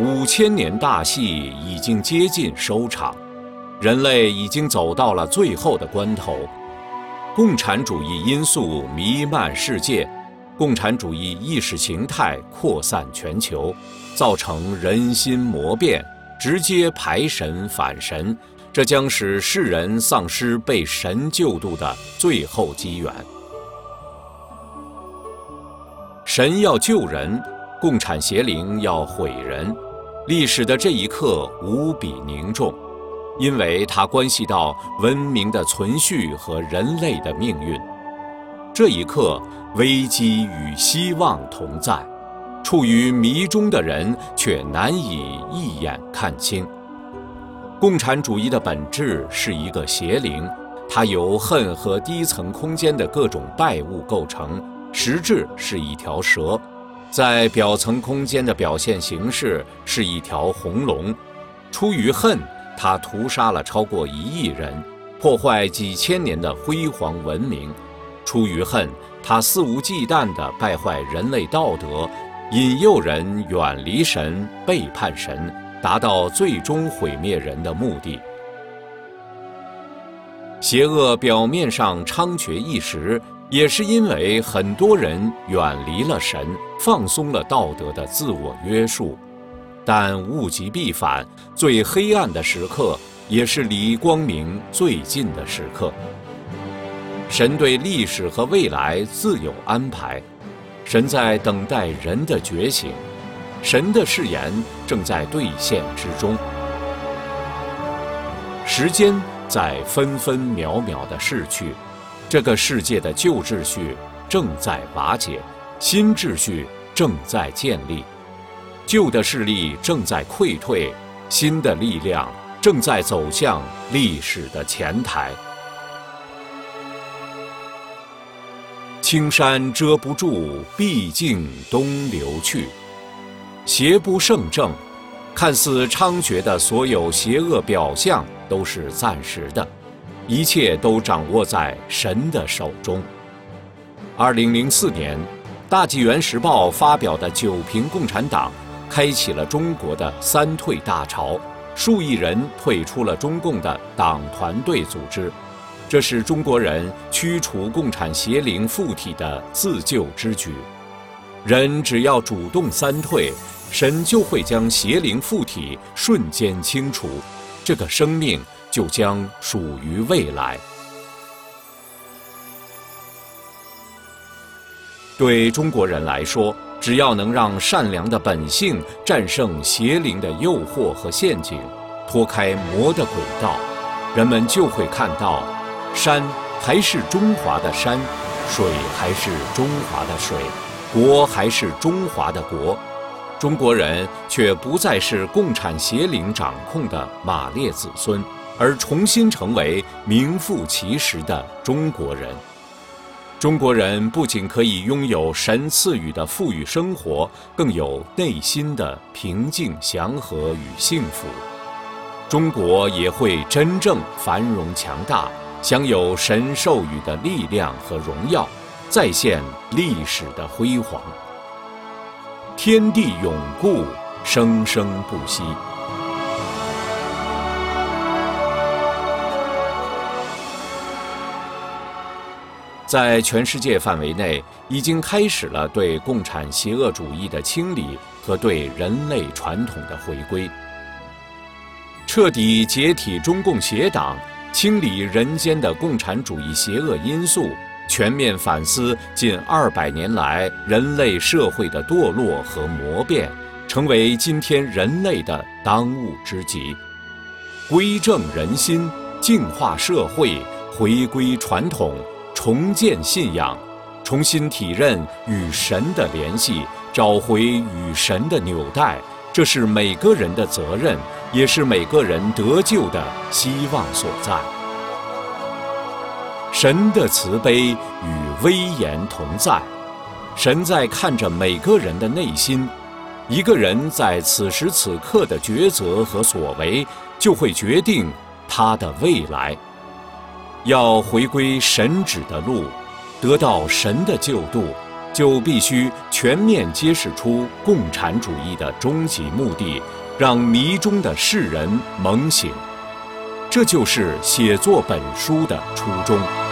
五千年大戏已经接近收场，人类已经走到了最后的关头。共产主义因素弥漫世界，共产主义意识形态扩散全球，造成人心魔变，直接排神反神。这将使世人丧失被神救度的最后机缘。神要救人，共产邪灵要毁人。历史的这一刻无比凝重，因为它关系到文明的存续和人类的命运。这一刻，危机与希望同在，处于迷中的人却难以一眼看清。共产主义的本质是一个邪灵，它由恨和低层空间的各种败物构成，实质是一条蛇。在表层空间的表现形式是一条红龙，出于恨，它屠杀了超过一亿人，破坏几千年的辉煌文明；出于恨，它肆无忌惮地败坏人类道德，引诱人远离神、背叛神，达到最终毁灭人的目的。邪恶表面上猖獗一时。也是因为很多人远离了神，放松了道德的自我约束，但物极必反，最黑暗的时刻也是离光明最近的时刻。神对历史和未来自有安排，神在等待人的觉醒，神的誓言正在兑现之中。时间在分分秒秒的逝去。这个世界的旧秩序正在瓦解，新秩序正在建立，旧的势力正在溃退，新的力量正在走向历史的前台。青山遮不住，毕竟东流去。邪不胜正，看似猖獗的所有邪恶表象都是暂时的。一切都掌握在神的手中。二零零四年，《大纪元时报》发表的“九评共产党”，开启了中国的三退大潮，数亿人退出了中共的党团队组织，这是中国人驱除共产邪灵附体的自救之举。人只要主动三退，神就会将邪灵附体瞬间清除，这个生命。就将属于未来。对中国人来说，只要能让善良的本性战胜邪灵的诱惑和陷阱，脱开魔的轨道，人们就会看到，山还是中华的山，水还是中华的水，国还是中华的国。中国人却不再是共产邪灵掌控的马列子孙。而重新成为名副其实的中国人。中国人不仅可以拥有神赐予的富裕生活，更有内心的平静、祥和与幸福。中国也会真正繁荣强大，享有神授予的力量和荣耀，再现历史的辉煌。天地永固，生生不息。在全世界范围内，已经开始了对共产邪恶主义的清理和对人类传统的回归。彻底解体中共邪党，清理人间的共产主义邪恶因素，全面反思近二百年来人类社会的堕落和魔变，成为今天人类的当务之急。归正人心，净化社会，回归传统。重建信仰，重新体认与神的联系，找回与神的纽带，这是每个人的责任，也是每个人得救的希望所在。神的慈悲与威严同在，神在看着每个人的内心。一个人在此时此刻的抉择和所为，就会决定他的未来。要回归神旨的路，得到神的救度，就必须全面揭示出共产主义的终极目的，让迷中的世人猛醒。这就是写作本书的初衷。